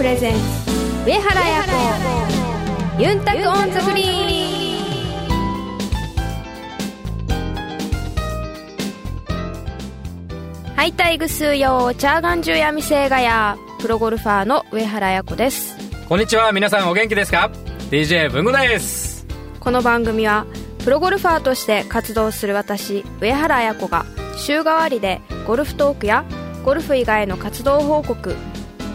プレゼンツ。上原彩子。ユンタクオンザフリーはいたいぐすよチャーガンジュヤミセイガヤプロゴルファーの上原彩子です。こんにちは。皆さんお元気ですか？DJ 文具です。この番組はプロゴルファーとして活動する私上原彩子が週替わりでゴルフトークやゴルフ以外の活動報告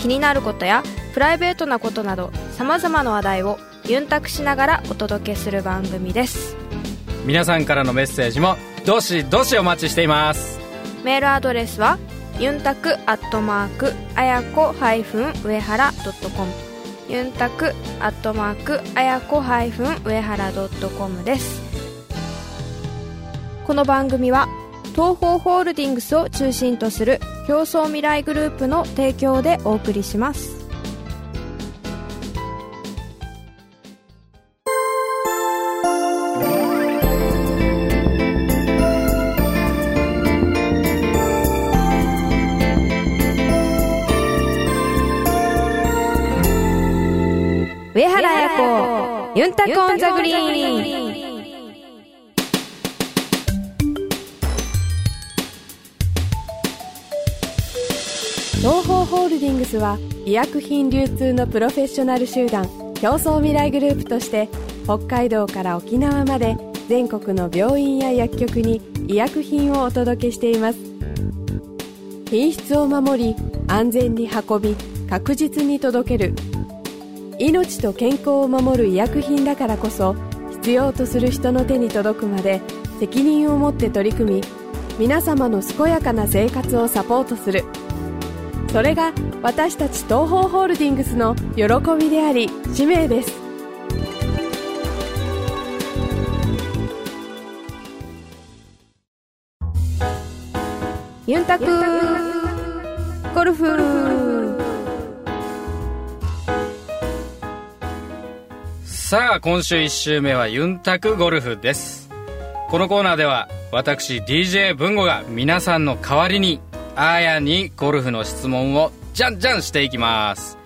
気になることやプライベートなことなどさまざまな話題をユンタクしながらお届けする番組です。皆さんからのメッセージもどしどしお待ちしています。メールアドレスはユンタクアットマークあやこ上原ドットコム。ユンタクアットマークあやこ上原ドットコムです。この番組は東方ホールディングスを中心とする競争未来グループの提供でお送りしますタコンザグリーン東方ホールディングスは医薬品流通のプロフェッショナル集団競争未来グループとして北海道から沖縄まで全国の病院や薬局に医薬品をお届けしています。品質を守り安全に運び確実に届ける命と健康を守る医薬品だからこそ必要とする人の手に届くまで責任を持って取り組み皆様の健やかな生活をサポートする。それが私たち東方ホールディングスの喜びであり使命です。ユンタクゴルフさあ今週1週目はユンタクゴルフです。このコーナーでは私 DJ 文吾が皆さんの代わりにあーやにゴルフの質問をじゃんじゃんしていきます。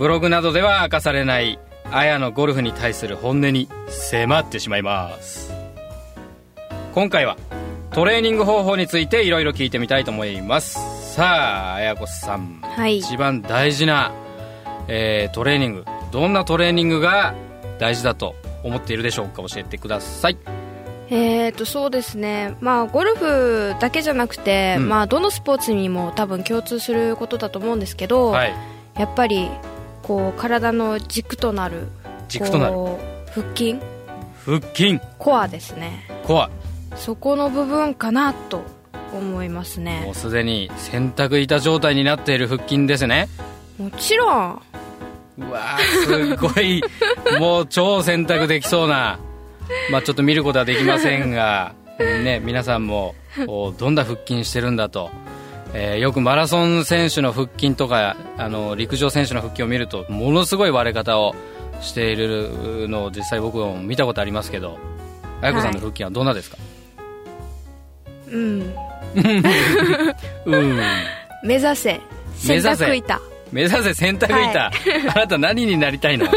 ブログなどでは明かされないあやのゴルフに対する本音に迫ってしまいます。今回はトレーニング方法についていろいろ聞いてみたいと思います。さああやこさん、はい。一番大事な、えートレーニング。どんなトレーニングが大事だと思っているでしょうか教えてください。えーとそうですね。まあゴルフだけじゃなくて、うん。まあどのスポーツにも多分共通することだと思うんですけど、はい。やっぱりこう体の軸となる軸となる。腹筋。腹筋。コアですね。コア。そこの部分かなと思いますもねうすでに洗濯板状態になっている腹筋ですね。もちろんうわーすごいもう超洗濯できそうな。まあちょっと見ることはできませんが ね皆さんもどんな腹筋してるんだと、えーよくマラソン選手の腹筋とかあの陸上選手の腹筋を見るとものすごい割れ方をしているのを実際僕も見たことありますけど。彩子さんの腹筋はどんなですか、うん。うん。目指せ。洗目指せ。濯板目指せ洗濯板、は あなた何になりたいの？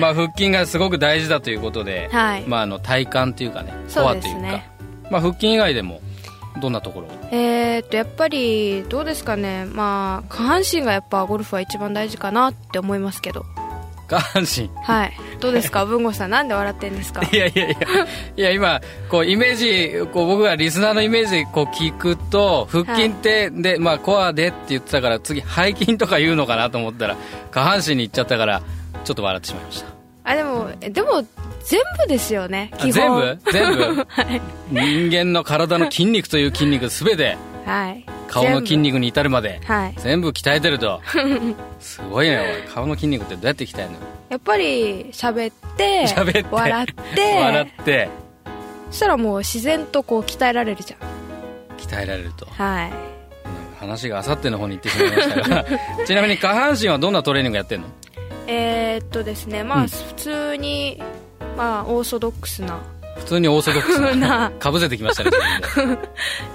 まあ腹筋がすごく大事だということで、はい。まあ、あの体幹というかねコアというか。ねまあ、腹筋以外でもどんなところ？えー、っとやっぱりどうですかね。まあ下半身がやっぱゴルフは一番大事かなって思いますけど下半身。はい。どうですか？文吾さんなんで笑ってんですか？いやいやいや。いや今こうイメージこう僕がリスナーのイメージでこう聞くと腹筋って、で、まあ、コアでって言ってたから次背筋とか言うのかなと思ったら下半身に行っちゃったからちょっと笑ってしまいました。あでもえでも全部ですよねあ基全本部？全部？はい、人間の体の筋肉という筋肉全て。はい、顔の筋肉に至るまではい。全部鍛えてると。すごいね顔の筋肉ってどうやって鍛えるの？やっぱり喋って喋って笑って笑って。そしたらもう自然とこう鍛えられるじゃん。鍛えられると。はい。話があさっての方に行ってしまいましたが。ちなみに下半身はどんなトレーニングやってんの？えー、っとですねまあ、うん普通にまあオーソドックスな普通にオーソドックスな な。かぶせてきましたね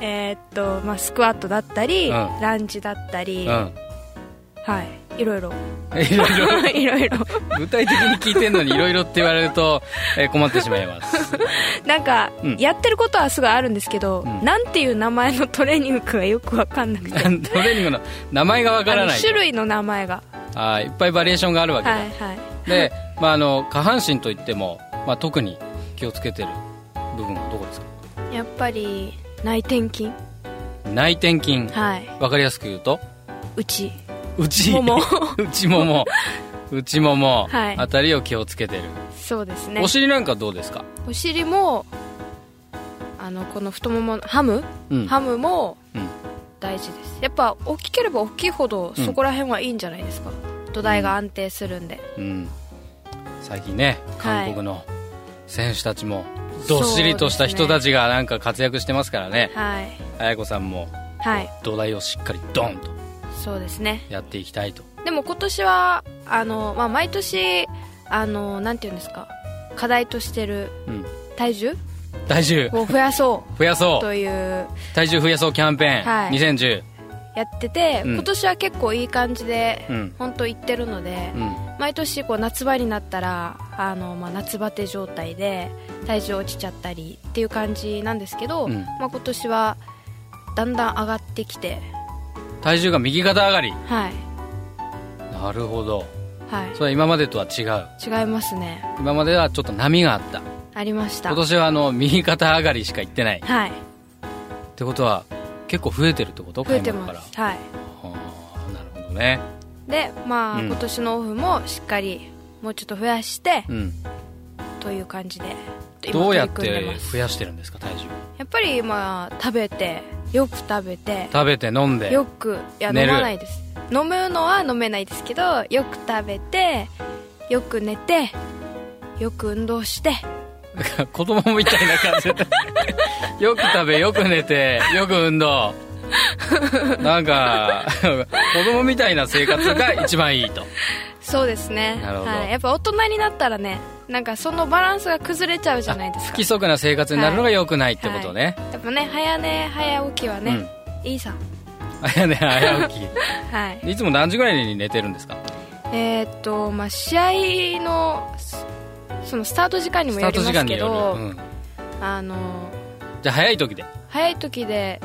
えー、っとまあスクワットだったり、うん。ランジだったり、うん。はい。いろいろ。いろいろ。いろいろ。具体的に聞いてんのにいろいろって言われると、えー困ってしまいます。なんか、うん。やってることはすごいあるんですけど、ん。なんていう名前のトレーニングかがよくわかんなくて。トレーニングの名前がわからあない。の種類の名前が。あーいっぱいバリエーションがあるわけだ、はいはい。で、まあ、あの下半身といっても、まあ、特に気をつけてる部分はどこですか？やっぱり内転筋。内転筋。はい。わかりやすく言うと？内。内。もも。内もも。内もも。はい。あたりを気をつけてる、そうですね。お尻なんかどうですか？お尻もあのこの太もものハム、うん。ハムもうん。大事です。やっぱ大きければ大きいほどうん。そこら辺はいいんじゃないですか、土台が安定するんで、うん。最近ねはい韓国の選手たちもどっしりとした人たちがなんか活躍してますからね。はい。綾子さんもはい。土台をしっかりドンと。そうですね。やっていきたいと。でも今年はあの、まあ、毎年あのなんていうんですか。課題としてるうん。体重？体重。を増やそ増やそう。うという。体重増やそうキャンペーン、はい。2010やってて、うん。今年は結構いい感じで、うん。本当いってるので、うん。毎年こう夏場になったらあの、まあ、夏バテ状態で体重落ちちゃったりっていう感じなんですけど、うん。まあ、今年はだんだん上がってきて体重が右肩上がり。はい。なるほど。はい。それは今までとは違う。違いますね。今まではちょっと波があった。ありました。今年はあの右肩上がりしか行ってない。っはい。てことは結構増えてるってこと？増えてます。はいはあなるほどね。でまあ、うん。今年のオフもしっかりもうちょっと増やして、うん。という感じで今どうやって増やしてるんですか体重やっぱりまあ食べてよく食べて食べて飲んでよくいや飲まないです。飲むのは飲めないですけどよく食べてよく寝てよく運動して 子供みたいな感じで よく食べよく寝てよく運動。なんか 子供みたいな生活が一番いいと。そうですね。なるほど。はい、やっぱ大人になったらねなんかそのバランスが崩れちゃうじゃないですか。不規則な生活になるのが良くないってことね、やっぱね早寝早起きはね、いいさ。うん早寝早起はい。きいつも何時ぐらいに寝てるんですか？えーっとまあ試合のそのスタート時間にもよりますけど、る、うん、あのじゃあ早い時で。早い時で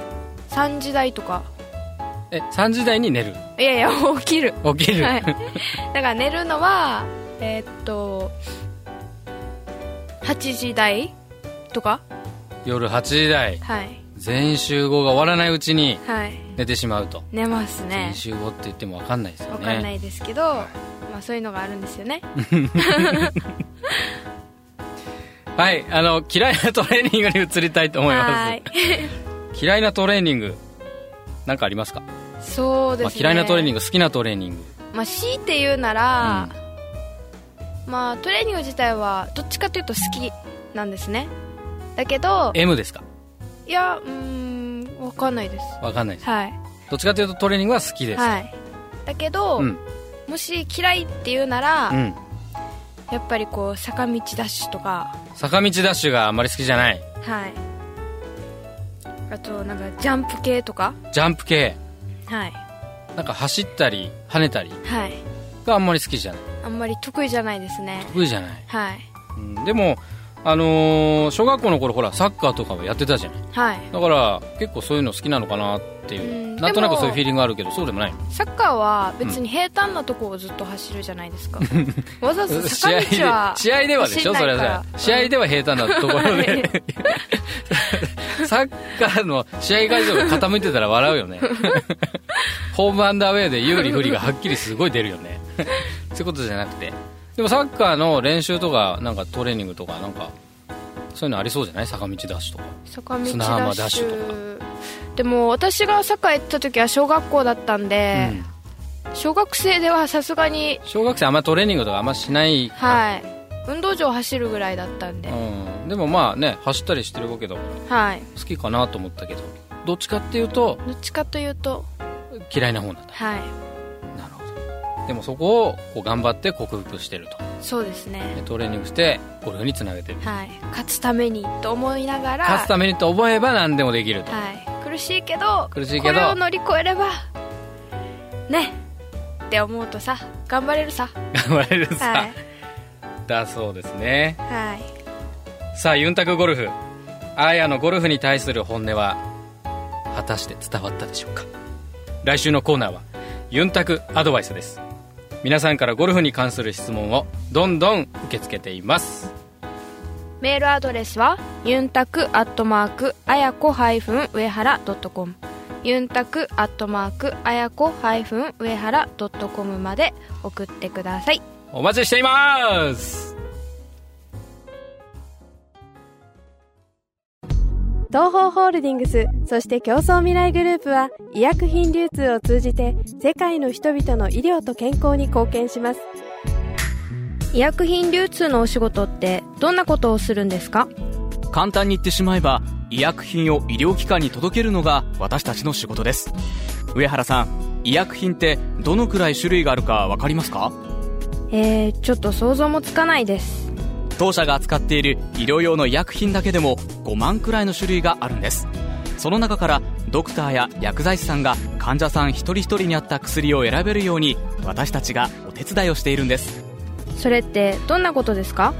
3時台とか。え3時台に寝る？いやいや起きる。起きる、はい、だから寝るのはえーっと8時台とか？夜8時台。はい。全員集合が終わらないうちにはい。寝てしまうと、寝ますね。集合って言っても分かんないですよね。わかんないですけど、まあ、そういうのがあるんですよね はいあの嫌いなトレーニングに移りたいと思いまはい。す 嫌いなトレーニング何かありますか？そうですね、まあ、嫌いなトレーニング、グ好きなトレーニング。まあ、強いて言うなら、まあトレーニング自体はどっちかというと好きなんですね。だけど M ですか？いやうーんわかんないです。分かんないです。はい。どっちかというとトレーニングは好きです、はい。だけど、うん。もし嫌いって言うなら、うん、やっぱりこう坂道ダッシュとか。坂道ダッシュがあんまり好きじゃない。はい。あとなんかジャンプ系とか。ジャンプ系。はい。なんか走ったり跳ねたりはい。があんまり好きじゃない。あんまり得意じゃないですね。得意じゃない、はい。うん、でもあのー小学校の頃ほらサッカーとかもやってたじゃないはい。だから結構そういうの好きなのかなっていう、うん。なんとなくそういうフィーリングあるけどそうでもないサッカーは別に平坦なとこをずっと走るじゃないですか、わざわざ坂 試合道はで試合ではでしょそれは試合では平坦なところで。サッカーの試合会場が傾いてたら笑うよね。ホームアンダーウェイで有利不利がはっきりすごい出るよね。そういうことじゃなくてでもサッカーの練習とかなんかトレーニングとかなんかそういうのありそうじゃない？坂道ダッシュとか。坂道砂浜ダッシュュでも私がサッカーやってた時は小学校だったんで、うん。小学生ではさすがに小学生あんまトレーニングとかあんましないか。はい。運動場走るぐらいだったんで、うん、でもまあね走ったりしてるわけだからはい。好きかなと思ったけど。どっちかっていうとどっちかというと嫌いな方なんだ。はいでもそこをこう頑張って克服してると。そうですね。でトレーニングしてゴルフにつなげてるはい。勝つためにと思いながら。勝つためにと思えば何でもできると、はい。苦しいけど苦しいけど。これを乗り越えればね。って思うとさ頑張れるさ。頑張れるさ、はい。だそうですね。はい。さあユンタクゴルフ。あーやのゴルフに対する本音は果たして伝わったでしょうか。来週のコーナーはユンタクアドバイスです皆さんからゴルフに関する質問をどんどん受け付けています。メールアドレスはユンタクアットマークあやこ上原ドットコム。ユンタクアットマークあやこ上原ドットコムまで送ってください。お待ちしています東方ホールディングスそして競争未来グループは医薬品流通を通じて世界の人々の医療と健康に貢献します。医薬品流通のお仕事ってどんなことをするんですか？簡単に言ってしまえば医薬品を医療機関に届けるのが私たちの仕事です。上原さん医薬品ってどのくらい種類があるか分かりますか？えー、ちょっと想像もつかないです当社が扱っている医療用の医薬品だけでも5万くらいの種類があるんです。その中からドクターや薬剤師さんが患者さん一人一人に合った薬を選べるように私たちがお手伝いをしているんです。それってどんなことですか？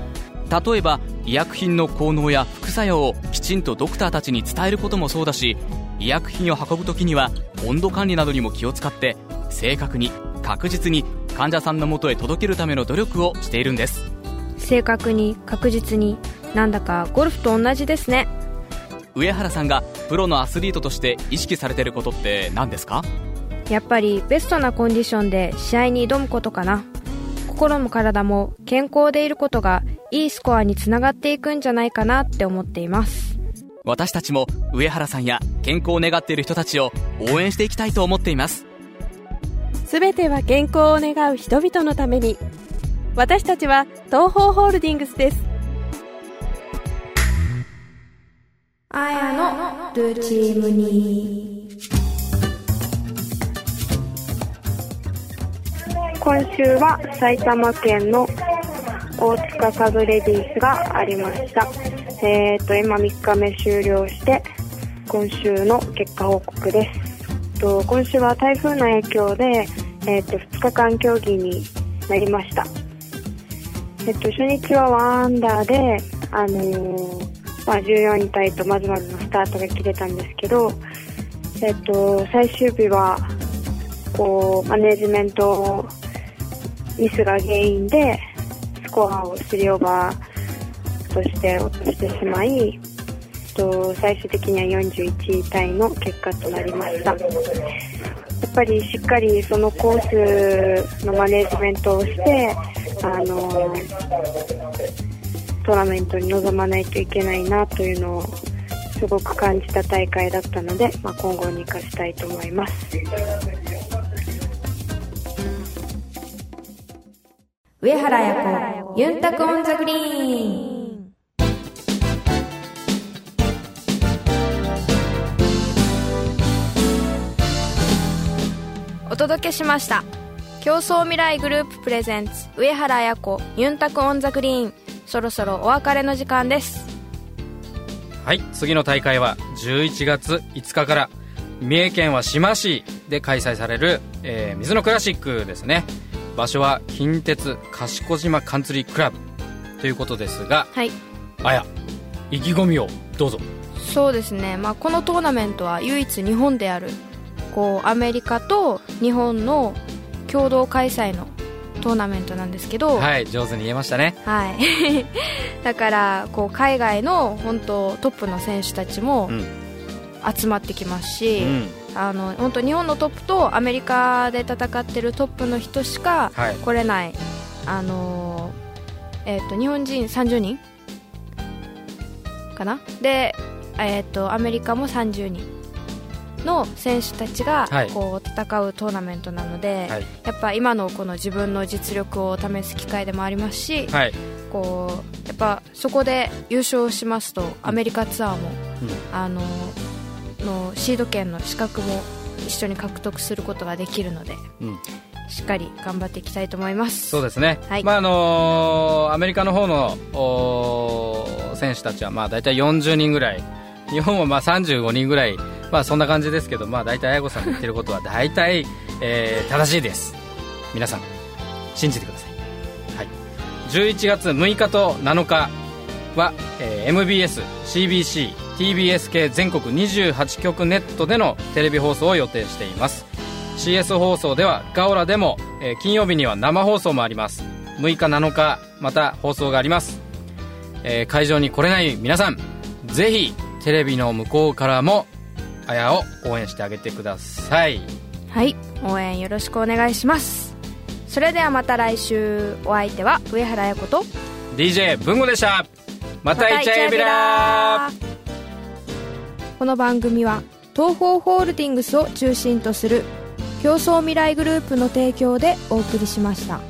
例えば医薬品の効能や副作用をきちんとドクターたちに伝えることもそうだし医薬品を運ぶ時には温度管理などにも気を使って正確に確実に患者さんのもとへ届けるための努力をしているんです正確に確実になんだかゴルフと同じですね。上原さんがプロのアスリートとして意識されてることって何ですか？やっぱりベストなコンディションで試合に挑むことかな。心も体も健康でいることがいいスコアにつながっていくんじゃないかなって思っています。私たちも上原さんや健康を願っている人たちを応援していきたいと思っています。すべては健康を願う人々のために私たちは東方ホールディングスですあやのルチームに今週は埼玉県の大塚サブレディースがありました。えっ、と、今3日目終了して、今週の結果報告です。と今週は台風の影響で、えっ、と、2日間競技になりました。えっ、と、初日は1アンダーで、あのーまあ、14位タイとまずまずのスタートが切れたんですけど、えっ、と、最終日は、こう、マネジメントミスが原因でスコアを3オーバーとして落としてしまいと最終的には41位タイの結果となりました。やっぱりしっかりそのコースのマネジメントをしてあのトーナメントに臨まないといけないなというのをすごく感じた大会だったので、まあ、今後に生かしたいと思います。上原彩子ユンタクオンザグリーンお届けしました共創未来グループプレゼンツ上原彩子ユンタクオンザグリーン。そろそろお別れの時間です。はい次の大会は11月5日から三重県は志摩市で開催される、えーミズノクラシックですね。場所は近鉄賢島カンツリークラブということですがはい。あや意気込みをどうぞ。そうですね、まあ、このトーナメントは唯一日本であるこうアメリカと日本の共同開催のトーナメントなんですけど、はい上手に言えましたね。はい、だからこう海外の本当トップの選手たちもうん。集まってきますし、うん。あの本当日本のトップとアメリカで戦ってるトップの人しかはい。来れない、あのーえっと日本人30人かな？で、えっとアメリカも30人の選手たちがはい。こう戦うトーナメントなので、はい。やっぱ今のこの自分の実力を試す機会でもありますし、はい。こうやっぱそこで優勝しますとアメリカツアーも、うん。あののシード権の資格も一緒に獲得することができるのでうん。しっかり頑張っていきたいと思います。そうですね、はい。まああのーアメリカの方の選手たちはまあ大体40人ぐらい。日本はまあ35人ぐらい、まあ、そんな感じですけど、まあ、大体綾子さんの言ってることは大体、えー正しいです。皆さん信じてください、はい、11月6日と7日は、えー MBS、CBC、TBS 系全国28局ネットでのテレビ放送を予定しています。CS 放送ではガオラでも、えー金曜日には生放送もあります。6日7日また放送があります、えー会場に来れない皆さんぜひテレビの向こうからもあやを応援してあげてください。はい。応援よろしくお願いします。それではまた来週。お相手は上原彩子と DJ 文吾でした。またイチャイビラこの番組は東方ホールディングスを中心とする競争未来グループの提供でお送りしました